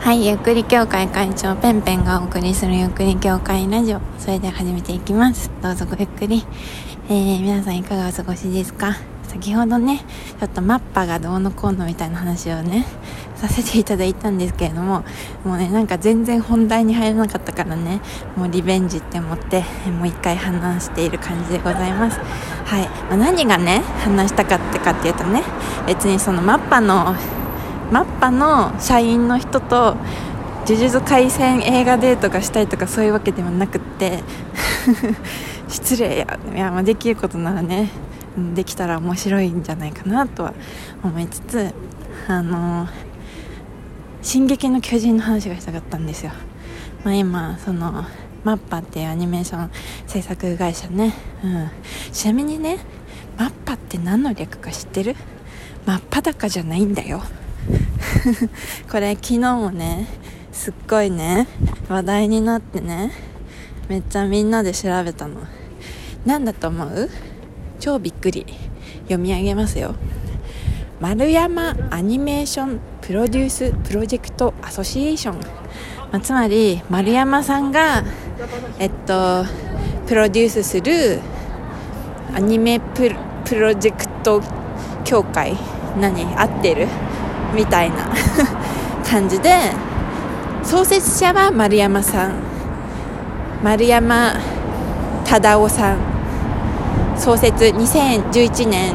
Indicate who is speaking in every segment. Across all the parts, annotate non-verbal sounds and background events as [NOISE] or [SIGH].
Speaker 1: はい、ゆっくり協会会長ペンペンがお送りするゆっくり協会ラジオ。それでは始めていきます。どうぞごゆっくり。えー、皆さんいかがお過ごしですか？先ほどね、ちょっとマッパがどうのこうのみたいな話をね、させていただいたんですけれども、もうね、なんか全然本題に入らなかったからね、もうリベンジって思って、もう一回話している感じでございます。はい。まあ、何がね、話したかったかっていうとね、別にそのマッパのマッパの社員の人と呪術廻戦映画デートがしたいとかそういうわけではなくって [LAUGHS] 失礼やいや、まあ、できることならねできたら面白いんじゃないかなとは思いつつあの「進撃の巨人」の話がしたかったんですよ、まあ、今そのマッパっていうアニメーション制作会社ね、うん、ちなみにね MAPPA って何の略か知ってる？真っ裸じゃないんだよ。これ昨日もねすっごいね話題になってねめっちゃみんなで調べたの。何だと思う？超びっくり。読み上げますよ。丸山 Animation Produce Project Association、まあ、つまり丸山さんがえっとプロデュースするアニメププロジェクト協会。何？合ってる？みたいな [LAUGHS] 感じで創設者は丸山さん。丸山忠夫さん。創設2011年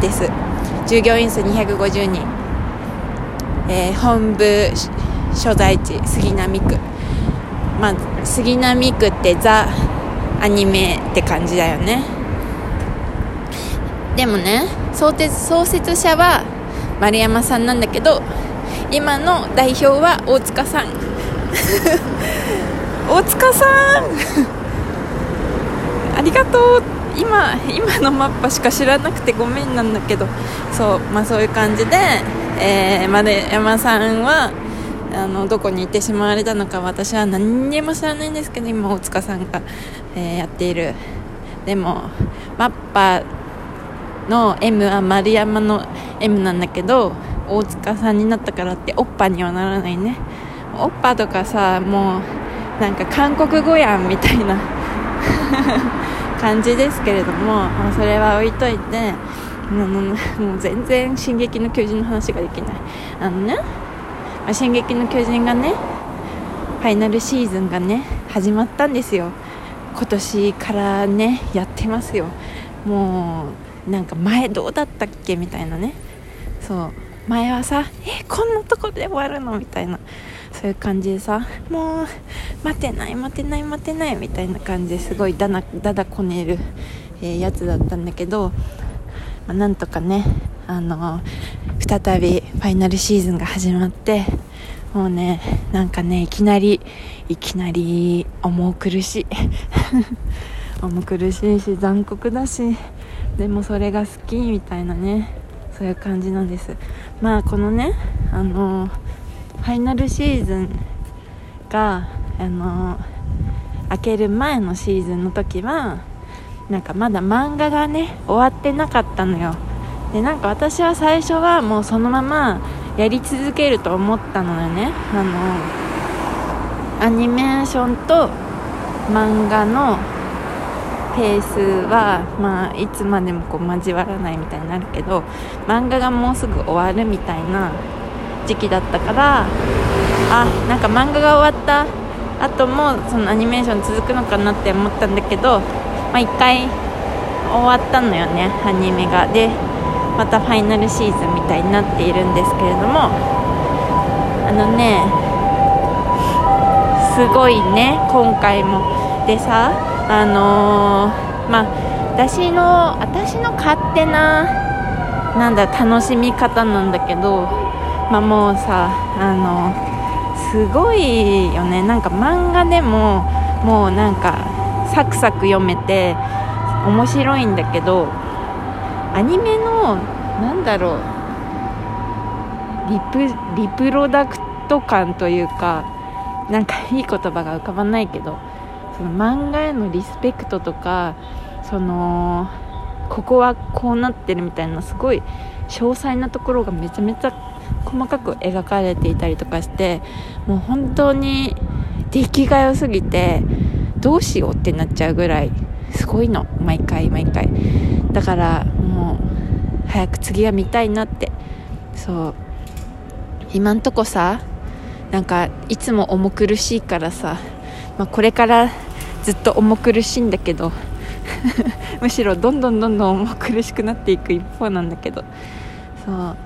Speaker 1: です。従業員数250人、えー、本部所在地杉並区。まあ杉並区ってザ・アニメって感じだよね。でもね創設創設者は丸山さんなんだけど今の代表は大塚さん。[LAUGHS] 大塚さん。[LAUGHS] ありがとう。今今のマッパしか知らなくてごめんなんだけど。そうまあそういう感じで、えー、丸山さんはあのどこに行ってしまわれたのか私は何にも知らないんですけど今大塚さんが、えー、やっている。でもマッパの M は丸山の M なんだけど大塚さんになったからっておっぱにはならないね。おっぱとかさもうなんか韓国語やんみたいな [LAUGHS] 感じですけれども、まあ、それは置いといてもう全然「進撃の巨人」の話ができない。あのね「ま、進撃の巨人」がねファイナルシーズンがね始まったんですよ。今年からねやってますよ。もうなんか前どうだったっけみたいなね。そう。前はさえこんなとこで終わるのみたいな。そういう感じでさもう待てない待てない待てないみたいな感じですごいだなだだこねる、えー、やつだったんだけど、まあ、なんとかねあの再びファイナルシーズンが始まってもうねなんかねいきなりいきなり重苦しい。[LAUGHS] 重苦しいし残酷だし。でもそれが好きみたいなねそういう感じなんです。まあこのねあのファイナルシーズンがあの開ける前のシーズンの時はなんかまだ漫画がね終わってなかったのよ。でなんか私は最初はもうそのままやり続けると思ったのよね。あのアニメーションと漫画のペースは、まあ、いつまでもこう交わらないみたいになるけど漫画がもうすぐ終わるみたいな時期だったからあなんか漫画が終わった後もそのアニメーション続くのかなって思ったんだけど、まあ、1回終わったのよねアニメが。でまたファイナルシーズンみたいになっているんですけれどもあのねすごいね今回も。でさあのー、まあ私の私の勝手ななんだ楽しみ方なんだけどまあもうさあのすごいよね。なんか漫画でももうなんかサクサク読めて面白いんだけどアニメのなんだろうリプリプロダクト感というかなんかいい言葉が浮かばないけどその漫画へのリスペクトとかそのここはこうなってるみたいなすごい詳細なところがめちゃめちゃ細かく描かれていたりとかしてもう本当に出来が良すぎてどうしようってなっちゃうぐらいすごいの。毎回毎回。だからもう早く次が見たいなって。そう。今んとこさなんかいつも重苦しいからさ、まあ、これからずっと重苦しいんだけど [LAUGHS] むしろどんどんどんどん重苦しくなっていく一方なんだけどそう。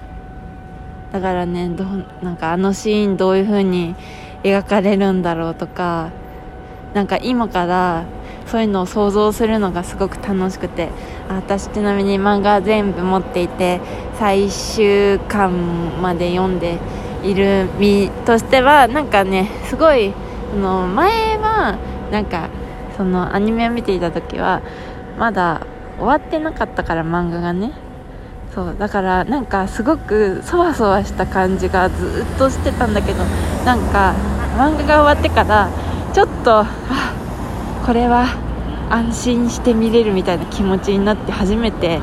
Speaker 1: だからねどなんかあのシーンどういう風に描かれるんだろうとかなんか今からそういうのを想像するのがすごく楽しくて私ちなみに漫画全部持っていて最終巻まで読んでいる身としてはなんかねすごいあの前はなんかそのアニメを見ていた時はまだ終わってなかったから漫画がね。そうだからなんかすごくそわそわした感じがずっとしてたんだけどなんか漫画が終わってからちょっとあこれは安心して見れるみたいな気持ちになって初めて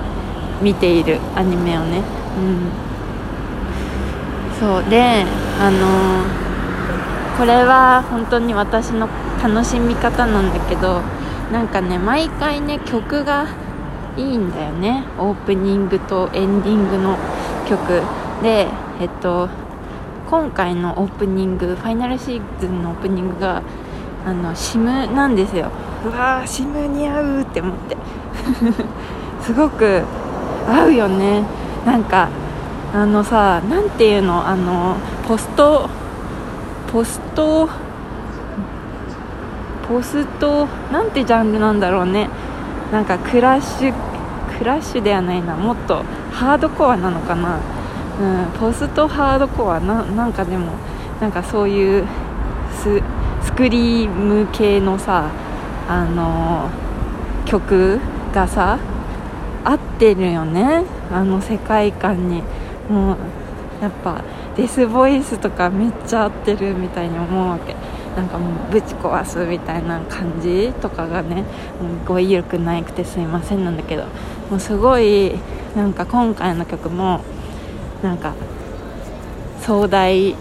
Speaker 1: 見ているアニメをね。うん。そうであのー、これは本当に私の楽しみ方なんだけどなんかね毎回ね曲がいいんだよね。オープニングとエンディングの曲。でえっと今回のオープニングファイナルシーズンのオープニングがあのシムなんですよ。うわーシム似合うって思って。[LAUGHS] すごく合うよね。なんかあのさ何ていうの？あのポストポストポストなんてジャンルなんだろうね。なんかクラッシュクラッシュではないなもっとハードコアなのかな、うん、ポストハードコアななんかでもなんかそういうススクリーム系のさあの曲がさ合ってるよね。あの世界観に。もうやっぱデスボイスとかめっちゃ合ってるみたいに思うわけ。なんかもうぶち壊すみたいな感じとかがね語彙力なくてすいませんなんだけどもうすごいなんか今回の曲もなんか壮大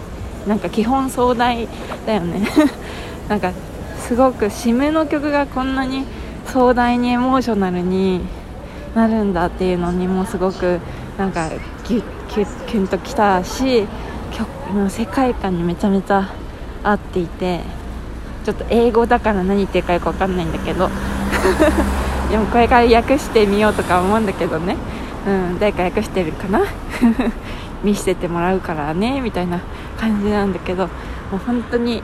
Speaker 1: なんか基本壮大だよね。[LAUGHS] なんかすごく締めの曲がこんなに壮大にエモーショナルになるんだっていうのにもすごくなんかギュッキュッキュンときたし曲の世界観にめちゃめちゃ合っていてちょっと英語だから何言ってるかよく分かんないんだけど。[LAUGHS] でもこれから訳してみようとか思うんだけどね、うん、誰か訳してるかな？[LAUGHS] 見せてもらうからねみたいな感じなんだけど。もう本当に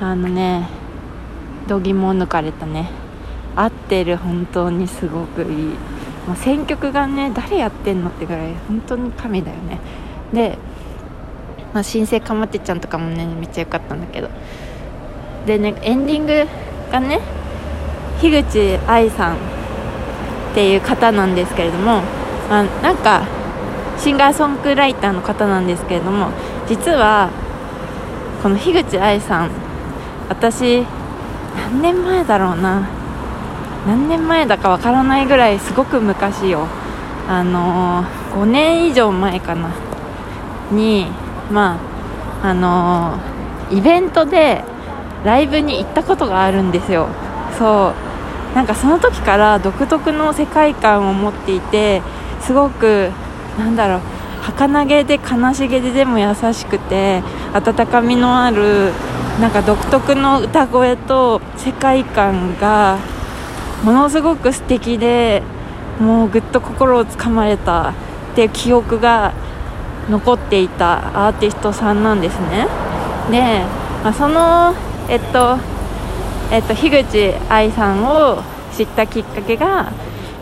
Speaker 1: あのね度肝を抜かれたね。合ってる本当にすごくいい。もう選曲がね誰やってんのってぐらい本当に神だよね。で、まあ、新生かまってちゃんとかもねめっちゃ良かったんだけど。でねエンディングがね樋口愛さんっていう方なんですけれども、まあ、なんかシンガーソングライターの方なんですけれども実はこの樋口愛さん私何年前だろうな。何年前だかわからないぐらいすごく昔よ。あのー、5年以上前かな。にまああのー、イベントでライブに行ったことがあるんですよ。そう。なんかその時から独特の世界観を持っていてすごくなんだろう儚げで悲しげででも優しくて温かみのあるなんか独特の歌声と世界観がものすごく素敵でもうぐっと心をつかまれたっていう記憶が残っていたアーティストさんなんですね。で、まあ、そのえっとえっと樋口愛さんを知ったきっかけが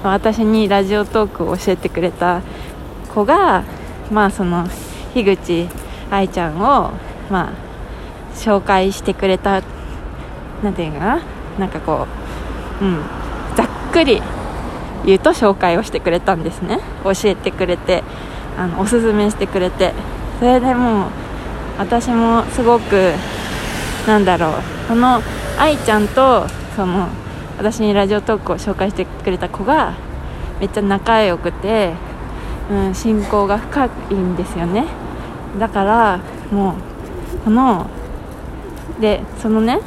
Speaker 1: 私にラジオトークを教えてくれた子がまあその樋口愛ちゃんをまあ紹介してくれた何て言うかな？なんかこううんざっくり言うと紹介をしてくれたんですね。教えてくれて。あのおすすめしてくれてそれでもう私もすごくなんだろうこの愛ちゃんとその私にラジオトークを紹介してくれた子がめっちゃ仲良くてうん、信仰が深いんですよね。だからもうこのでそのね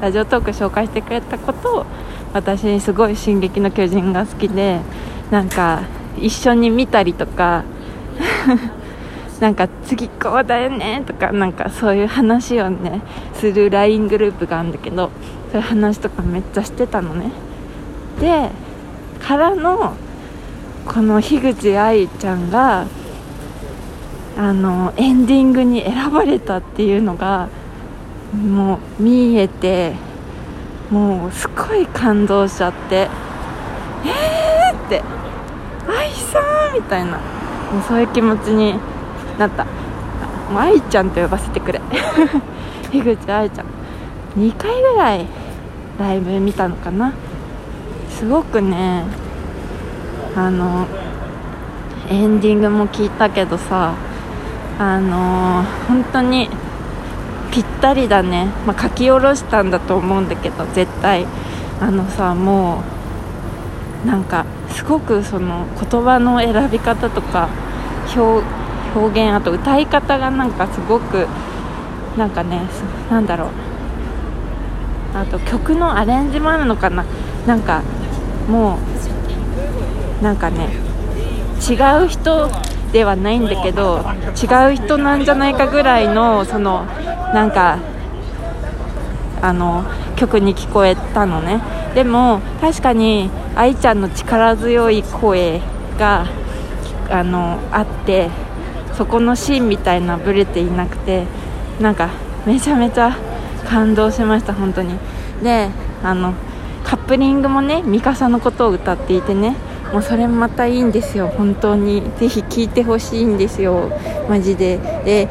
Speaker 1: ラジオトーク紹介してくれたことを私すごい「進撃の巨人」が好きでなんか一緒に見たりとかなんか次こうだよねとかなんかそういう話をねする LINE グループがあるんだけどそういう話とかめっちゃしてたのね。でからのこの樋口愛ちゃんがあのエンディングに選ばれたっていうのがもう見えてもうすごい感動しちゃってえーって愛さんみたいな。そういう気持ちになった。もう愛ちゃんと呼ばせてくれ。[LAUGHS] 樋口愛ちゃん。2回ぐらいライブ見たのかな。すごくねあのエンディングも聞いたけどさあの本当にぴったりだね、まあ、書き下ろしたんだと思うんだけど絶対。あのさもうなんかすごくその言葉の選び方とか表表現あと歌い方がなんかすごくなんかねなんだろう。あと曲のアレンジもあるのかな。なんかもうなんかね違う人ではないんだけど違う人なんじゃないかぐらいのそのなんかあの曲に聞こえたのね。でも確かに愛ちゃんの力強い声があのあってそこのシーンみたいなブレていなくてなんかめちゃめちゃ感動しました本当に。であのカップリングもねミカサのことを歌っていてねもうそれまたいいんですよ本当に。ぜひ聴いてほしいんですよマジで。で